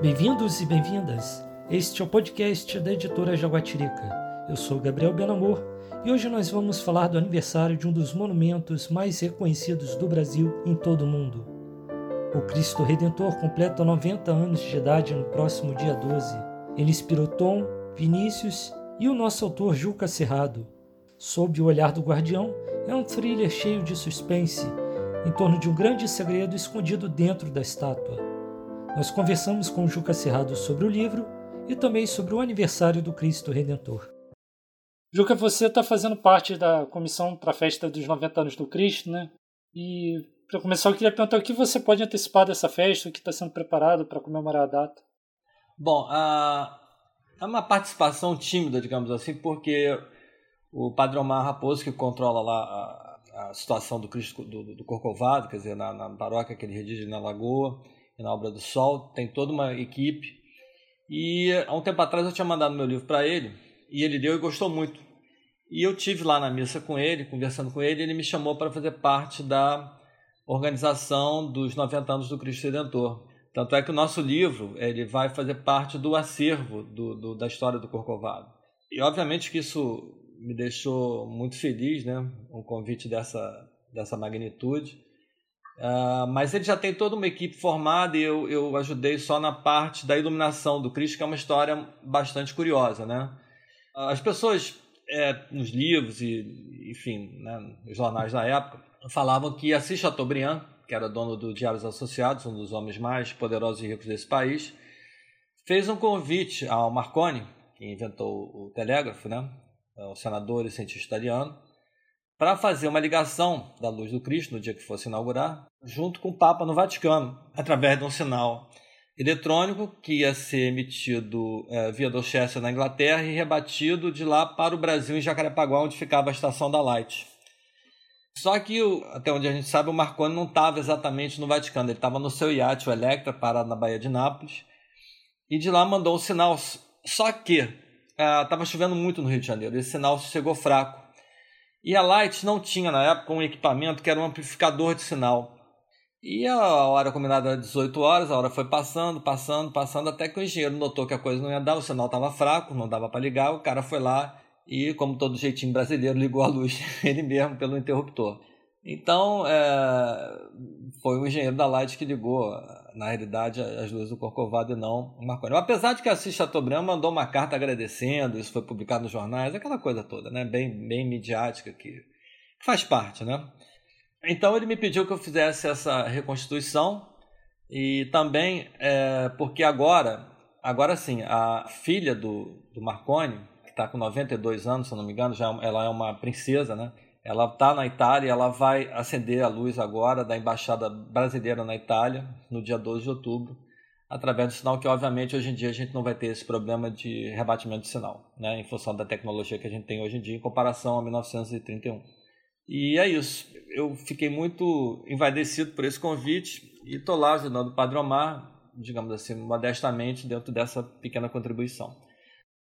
Bem-vindos e bem-vindas. Este é o podcast da editora Jaguatirica. Eu sou Gabriel Benamor e hoje nós vamos falar do aniversário de um dos monumentos mais reconhecidos do Brasil em todo o mundo. O Cristo Redentor completa 90 anos de idade no próximo dia 12. Ele inspirou Tom, Vinícius e o nosso autor Juca Cerrado. Sob o olhar do guardião é um thriller cheio de suspense em torno de um grande segredo escondido dentro da estátua. Nós conversamos com o Juca Cerrado sobre o livro e também sobre o aniversário do Cristo Redentor. Juca, você está fazendo parte da comissão para a festa dos 90 anos do Cristo, né? E para começar, eu queria perguntar o que você pode antecipar dessa festa, o que está sendo preparado para comemorar a data. Bom, é uma participação tímida, digamos assim, porque o Padre Omar Raposo, que controla lá a, a situação do Cristo do, do Corcovado, quer dizer, na, na paróquia que ele redige na Lagoa, na Obra do Sol, tem toda uma equipe. E há um tempo atrás eu tinha mandado meu livro para ele, e ele deu e gostou muito. E eu tive lá na missa com ele, conversando com ele, e ele me chamou para fazer parte da organização dos 90 anos do Cristo Redentor. Tanto é que o nosso livro ele vai fazer parte do acervo do, do, da história do Corcovado. E obviamente que isso me deixou muito feliz, né? Um convite dessa, dessa magnitude. Uh, mas ele já tem toda uma equipe formada e eu, eu ajudei só na parte da iluminação do Cristo, que é uma história bastante curiosa, né? As pessoas é, nos livros e, enfim, né, nos jornais da época, falavam que Assis Chateaubriand, que era dono do Diários Associados, um dos homens mais poderosos e ricos desse país, fez um convite ao Marconi, que inventou o telégrafo, né? O senador e cientista italiano, para fazer uma ligação da luz do Cristo no dia que fosse inaugurar, junto com o Papa no Vaticano, através de um sinal eletrônico que ia ser emitido é, via Dorchester na Inglaterra e rebatido de lá para o Brasil, em Jacarepaguá, onde ficava a estação da Light. Só que, até onde a gente sabe, o Marconi não estava exatamente no Vaticano, ele estava no seu iate, o Electra, parado na Baía de Nápoles, e de lá mandou um sinal. Só que estava é, chovendo muito no Rio de Janeiro, esse sinal chegou fraco. E a Light não tinha na época um equipamento que era um amplificador de sinal. E a hora combinada era 18 horas, a hora foi passando, passando, passando, até que o engenheiro notou que a coisa não ia dar, o sinal estava fraco, não dava para ligar, o cara foi lá e, como todo jeitinho brasileiro, ligou a luz ele mesmo pelo interruptor. Então, é, foi o engenheiro da Light que ligou, na realidade, as luzes do Corcovado e não o Marconi. Apesar de que a Assis Chateaubriand mandou uma carta agradecendo, isso foi publicado nos jornais, aquela coisa toda, né? bem, bem midiática, que, que faz parte. Né? Então, ele me pediu que eu fizesse essa reconstituição e também é, porque agora, agora sim, a filha do, do Marconi, que está com 92 anos, se não me engano, já é ela é uma princesa, né? Ela está na Itália, ela vai acender a luz agora da embaixada brasileira na Itália, no dia 12 de outubro, através do sinal que, obviamente, hoje em dia a gente não vai ter esse problema de rebatimento de sinal, né, em função da tecnologia que a gente tem hoje em dia em comparação a 1931. E é isso. Eu fiquei muito envaidecido por esse convite e estou lá ajudando o Padre Omar, digamos assim, modestamente, dentro dessa pequena contribuição.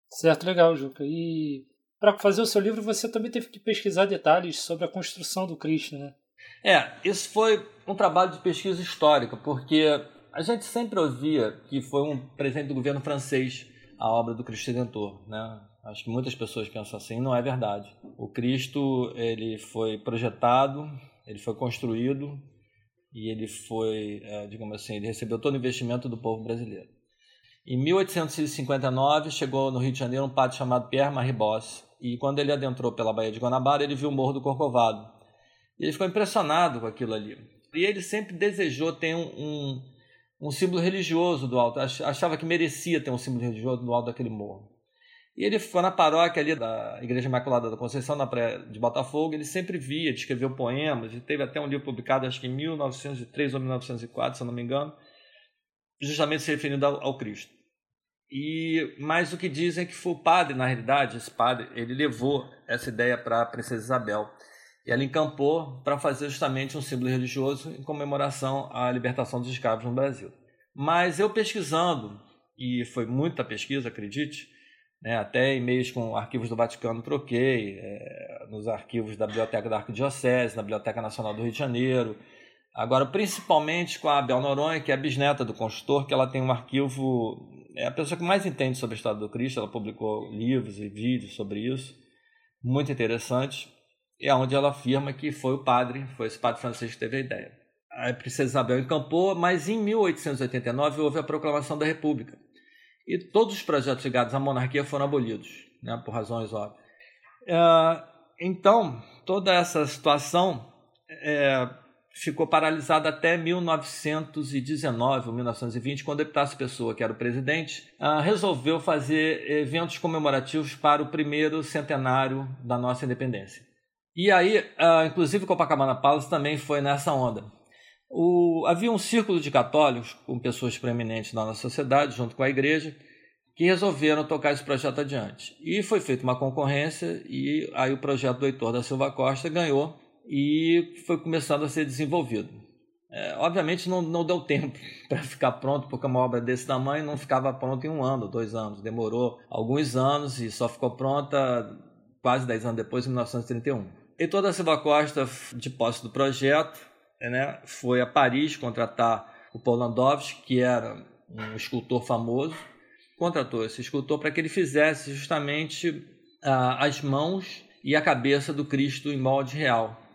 Certo, legal, Juca. E para fazer o seu livro, você também teve que pesquisar detalhes sobre a construção do Cristo, né? É, isso foi um trabalho de pesquisa histórica, porque a gente sempre ouvia que foi um presente do governo francês a obra do Cristo Redentor, né? Acho que muitas pessoas pensam assim, não é verdade. O Cristo, ele foi projetado, ele foi construído e ele foi, é, digamos assim, ele recebeu todo o investimento do povo brasileiro. Em 1859, chegou no Rio de Janeiro um padre chamado Pierre Marie e quando ele adentrou pela Baía de Guanabara, ele viu o Morro do Corcovado. E ele ficou impressionado com aquilo ali. E ele sempre desejou ter um, um, um símbolo religioso do alto, achava que merecia ter um símbolo religioso do alto daquele morro. E ele foi na paróquia ali da Igreja Imaculada da Conceição, na praia de Botafogo, ele sempre via, escreveu poemas, e teve até um livro publicado, acho que em 1903 ou 1904, se eu não me engano, justamente se referindo ao, ao Cristo. E mas o que dizem é que foi o padre, na realidade, esse padre, ele levou essa ideia para a princesa Isabel. E ela encampou para fazer justamente um símbolo religioso em comemoração à libertação dos escravos no Brasil. Mas eu pesquisando, e foi muita pesquisa, acredite, né, até e-mails com arquivos do Vaticano troquei, é, nos arquivos da Biblioteca da Arquidiocese, na Biblioteca Nacional do Rio de Janeiro, Agora, principalmente com a Bel Noronha, que é a bisneta do construtor, que ela tem um arquivo. É a pessoa que mais entende sobre a história do Cristo, ela publicou livros e vídeos sobre isso, muito interessantes, e é onde ela afirma que foi o padre, foi esse padre francês que teve a ideia. A princesa Isabel encampou, mas em 1889 houve a proclamação da República. E todos os projetos ligados à monarquia foram abolidos, né, por razões óbvias. É, então, toda essa situação é, ficou paralisada até 1919 ou 1920, quando Epitácio Pessoa, que era o presidente, uh, resolveu fazer eventos comemorativos para o primeiro centenário da nossa independência. E aí, uh, inclusive Copacabana Palace também foi nessa onda. O, havia um círculo de católicos, com pessoas preeminentes na nossa sociedade, junto com a igreja, que resolveram tocar esse projeto adiante. E foi feita uma concorrência, e aí o projeto do Heitor da Silva Costa ganhou e foi começando a ser desenvolvido. É, obviamente não, não deu tempo para ficar pronto, porque uma obra desse tamanho não ficava pronta em um ano, dois anos. Demorou alguns anos e só ficou pronta quase dez anos depois, em 1931. E toda a Silva Costa, de posse do projeto, né, foi a Paris contratar o Paul Landowski, que era um escultor famoso, contratou esse escultor para que ele fizesse justamente ah, as mãos e a cabeça do Cristo em molde real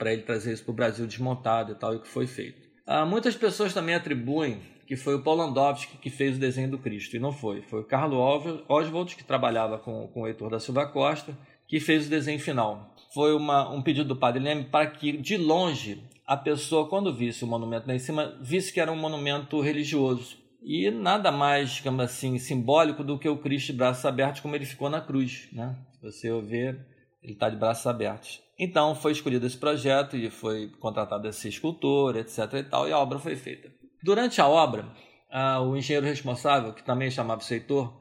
para ele trazer isso para o Brasil desmontado e tal, e o que foi feito. Ah, muitas pessoas também atribuem que foi o Paul Landowski que fez o desenho do Cristo, e não foi. Foi o Carlo Oswald, que trabalhava com, com o Heitor da Silva Costa, que fez o desenho final. Foi uma, um pedido do Padre Leme para que, de longe, a pessoa, quando visse o monumento lá em cima, visse que era um monumento religioso. E nada mais, digamos assim, simbólico do que o Cristo de braços abertos, como ele ficou na cruz. Né? Se você ver, ele está de braços abertos. Então foi escolhido esse projeto e foi contratado esse escultor, etc. e tal, e a obra foi feita. Durante a obra, o engenheiro responsável, que também chamava Seitor,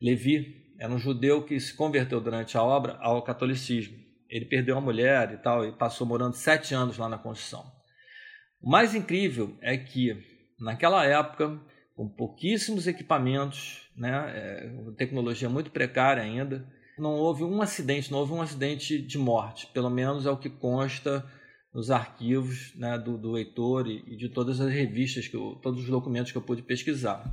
Levi, era um judeu que se converteu durante a obra ao catolicismo. Ele perdeu a mulher e tal, e passou morando sete anos lá na construção. O mais incrível é que, naquela época, com pouquíssimos equipamentos, né, é, tecnologia muito precária ainda, não houve um acidente, não houve um acidente de morte, pelo menos é o que consta nos arquivos né, do, do Heitor e, de todas as revistas, que eu, todos os documentos que eu pude pesquisar.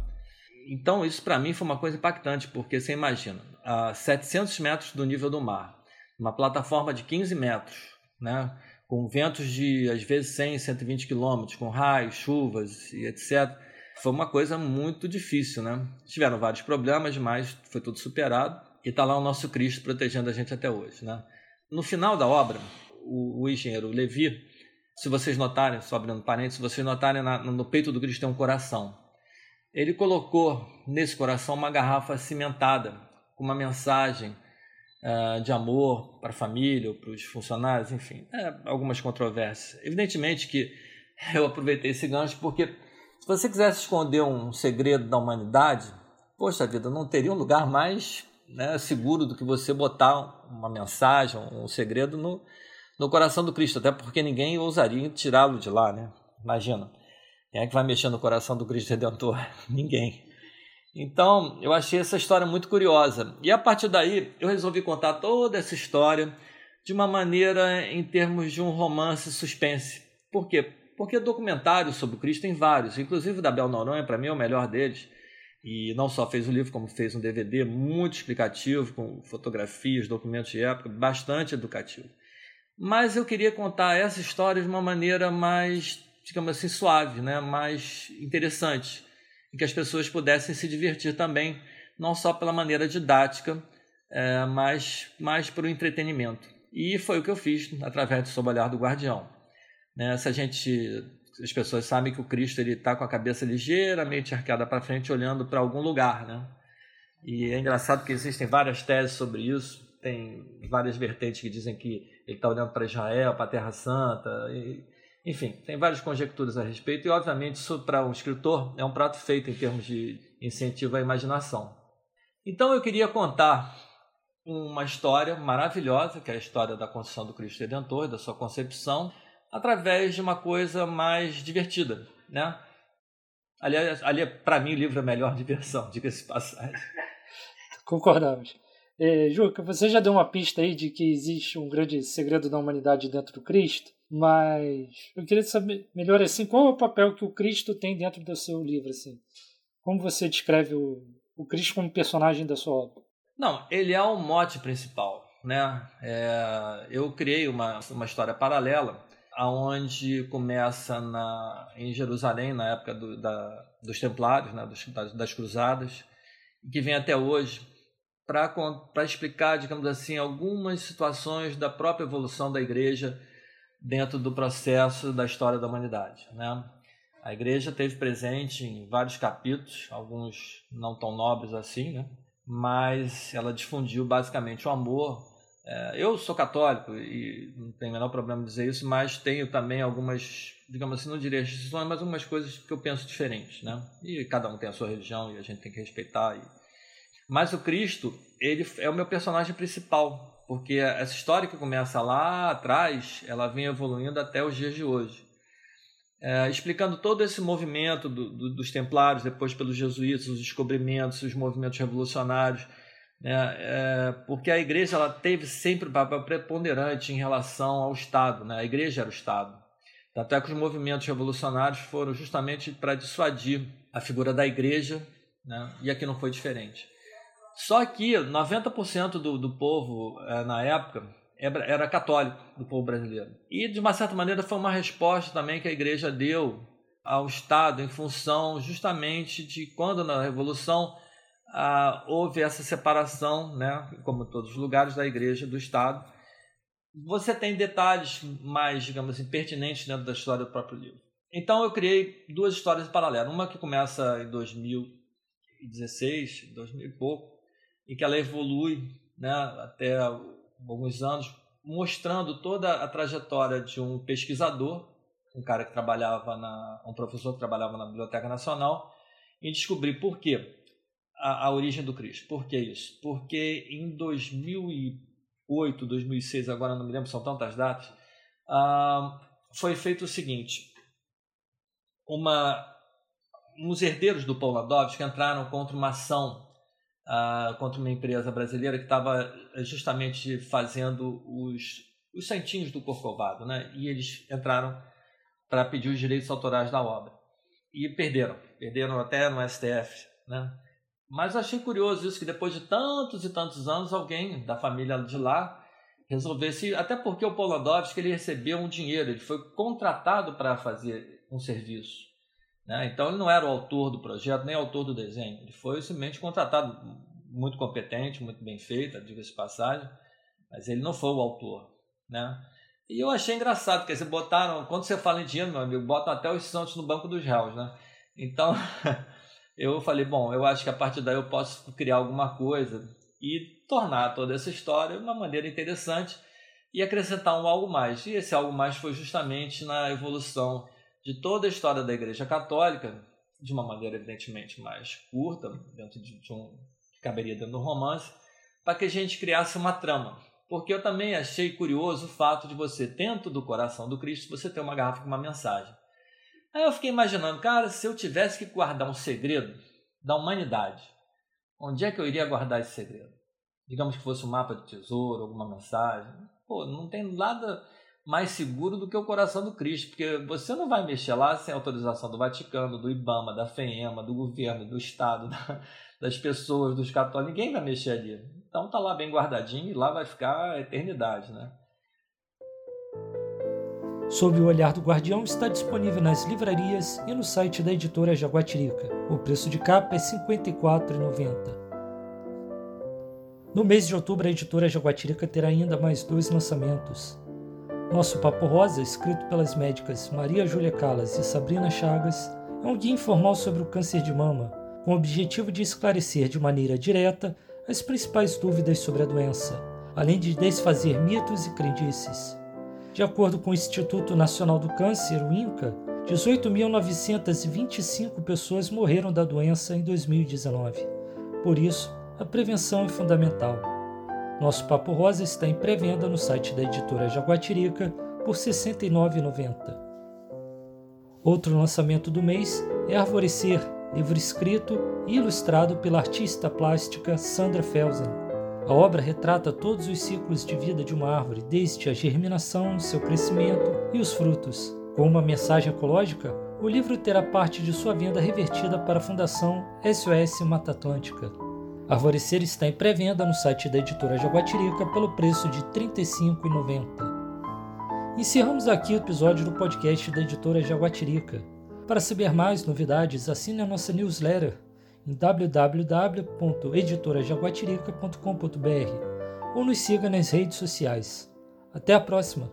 Então, isso para mim foi uma coisa impactante, porque você imagina, a 700 metros do nível do mar, uma plataforma de 15 metros, né, com ventos de às vezes 100, 120 quilômetros, com raios, chuvas e etc. Foi uma coisa muito difícil, né? Tiveram vários problemas, mas foi tudo superado e está lá o nosso Cristo protegendo a gente até hoje. Né? No final da obra, o, o engenheiro Levi, se vocês notarem, só abrindo parênteses, se vocês notarem na, no peito do Cristo tem um coração. Ele colocou nesse coração uma garrafa cimentada com uma mensagem uh, de amor para a família, para os funcionários, enfim, é, algumas controvérsias. Evidentemente que eu aproveitei esse gancho porque se você quisesse esconder um segredo da humanidade, poxa vida, não teria um lugar mais né, seguro do que você botar uma mensagem, um segredo no, no coração do Cristo, até porque ninguém ousaria tirá-lo de lá, né? Imagina. Quem é que vai mexer no coração do Cristo Redentor? ninguém. Então, eu achei essa história muito curiosa. E a partir daí, eu resolvi contar toda essa história de uma maneira em termos de um romance suspense. Por quê? Porque documentários sobre Cristo tem vários, inclusive o da Bel Noronha, para mim é o melhor deles e não só fez o livro, como fez um DVD muito explicativo, com fotografias, documentos de época, bastante educativo. Mas eu queria contar essa história de uma maneira mais, digamos assim, suave, né? mais interessante, em que as pessoas pudessem se divertir também, não só pela maneira didática, é, mas mais para o entretenimento. E foi o que eu fiz através do Sob Olhar do Guardião. Né? Se a gente as pessoas sabem que o Cristo ele está com a cabeça ligeiramente arqueada para frente, olhando para algum lugar, né? E é engraçado que existem várias teses sobre isso. Tem várias vertentes que dizem que ele está olhando para Israel, para a Terra Santa. E, enfim, tem várias conjecturas a respeito. E, obviamente, isso para um escritor é um prato feito em termos de incentivo à imaginação. Então, eu queria contar uma história maravilhosa, que é a história da construção do Cristo Redentor, da sua concepção, através de uma coisa mais divertida, né? Aliás, ali, para mim, o livro é a melhor diversão, diga-se passagem. Concordamos. É, Juca, você já deu uma pista aí de que existe um grande segredo da humanidade dentro do Cristo. Mas eu queria saber melhor assim, qual é o papel que o Cristo tem dentro do seu livro assim? Como você descreve o, o Cristo como personagem da sua obra? Não, ele é o mote principal, né? É, eu criei uma, uma história paralela aonde começa na, em Jerusalém na época do, da, dos Templários, né? Dos, das, das Cruzadas, e que vem até hoje para explicar, digamos assim, algumas situações da própria evolução da Igreja dentro do processo da história da humanidade, né? A igreja teve presente em vários capítulos, alguns não tão nobres assim, né? mas ela difundiu basicamente o amor. É, eu sou católico e não tenho o menor problema em dizer isso, mas tenho também algumas, digamos assim, não diria restrições, mas algumas coisas que eu penso diferentes. Né? E cada um tem a sua religião e a gente tem que respeitar. E... Mas o Cristo, ele é o meu personagem principal, porque essa história que começa lá atrás, ela vem evoluindo até os dias de hoje é, explicando todo esse movimento do, do, dos templários, depois pelos jesuítas, os descobrimentos, os movimentos revolucionários, né? É, porque a igreja ela teve sempre um papel preponderante em relação ao Estado, né? a igreja era o Estado. Tanto é que os movimentos revolucionários foram justamente para dissuadir a figura da igreja, né? e aqui não foi diferente. Só que 90% do, do povo, é, na época, era católico do povo brasileiro. E, de uma certa maneira, foi uma resposta também que a igreja deu ao Estado em função justamente de quando na Revolução ah, houve essa separação, né, como em todos os lugares da igreja do Estado. Você tem detalhes mais, digamos assim, pertinentes dentro da história do próprio livro. Então eu criei duas histórias paralelas. Uma que começa em 2016, 2000 e pouco, e que ela evolui né, até alguns anos, mostrando toda a trajetória de um pesquisador, um cara que trabalhava na, um professor que trabalhava na Biblioteca Nacional, e descobrir por quê a, a origem do Cristo. Por que isso? Porque em 2008, 2006, agora não me lembro, são tantas datas, ah, foi feito o seguinte: uma, uns herdeiros do Pauladovski entraram contra uma ação uh, contra uma empresa brasileira que estava justamente fazendo os, os santinhos do Corcovado, né? E eles entraram para pedir os direitos autorais da obra. E perderam, perderam até no STF, né? Mas achei curioso isso, que depois de tantos e tantos anos, alguém da família de lá resolvesse, até porque o Polandowski ele recebeu um dinheiro, ele foi contratado para fazer um serviço. Né? Então ele não era o autor do projeto, nem autor do desenho. Ele foi simplesmente contratado, muito competente, muito bem feito, diga-se passagem, mas ele não foi o autor. Né? E eu achei engraçado, porque eles botaram, quando você fala em dinheiro, meu amigo, botam até os Santos no banco dos réus. Né? Então eu falei, bom, eu acho que a partir daí eu posso criar alguma coisa e tornar toda essa história uma maneira interessante e acrescentar um algo mais. E esse algo mais foi justamente na evolução de toda a história da Igreja Católica, de uma maneira evidentemente mais curta, dentro de, de um que caberia dentro do romance, para que a gente criasse uma trama. Porque eu também achei curioso o fato de você, dentro do coração do Cristo, você ter uma garrafa com uma mensagem. Aí eu fiquei imaginando, cara, se eu tivesse que guardar um segredo da humanidade, onde é que eu iria guardar esse segredo? Digamos que fosse um mapa de tesouro, alguma mensagem. Pô, não tem nada mais seguro do que o coração do Cristo, porque você não vai mexer lá sem autorização do Vaticano, do IBAMA, da FEMA, do governo, do Estado, da, das pessoas, dos católicos, ninguém vai mexer ali. Então tá lá bem guardadinho e lá vai ficar a eternidade, né? Sob o Olhar do Guardião está disponível nas livrarias e no site da editora Jaguatirica. O preço de capa é R$ 54,90. No mês de outubro, a editora Jaguatirica terá ainda mais dois lançamentos. Nosso Papo Rosa, escrito pelas médicas Maria Júlia Calas e Sabrina Chagas, é um guia informal sobre o câncer de mama, com o objetivo de esclarecer de maneira direta as principais dúvidas sobre a doença, além de desfazer mitos e crendices. De acordo com o Instituto Nacional do Câncer, o INCA, 18.925 pessoas morreram da doença em 2019. Por isso, a prevenção é fundamental. Nosso Papo Rosa está em pré-venda no site da editora Jaguatirica por R$ 69,90. Outro lançamento do mês é Arvorecer, livro escrito e ilustrado pela artista plástica Sandra Felsen. A obra retrata todos os ciclos de vida de uma árvore, desde a germinação, seu crescimento, e os frutos. Com uma mensagem ecológica, o livro terá parte de sua venda revertida para a Fundação SOS Mata Atlântica. Arvorecer está em pré-venda no site da editora Jaguatirica pelo preço de R$ 35,90. Encerramos aqui o episódio do podcast da editora Jaguatirica. Para saber mais novidades, assine a nossa newsletter www.editorajaguatirica.com.br ou nos siga nas redes sociais. Até a próxima!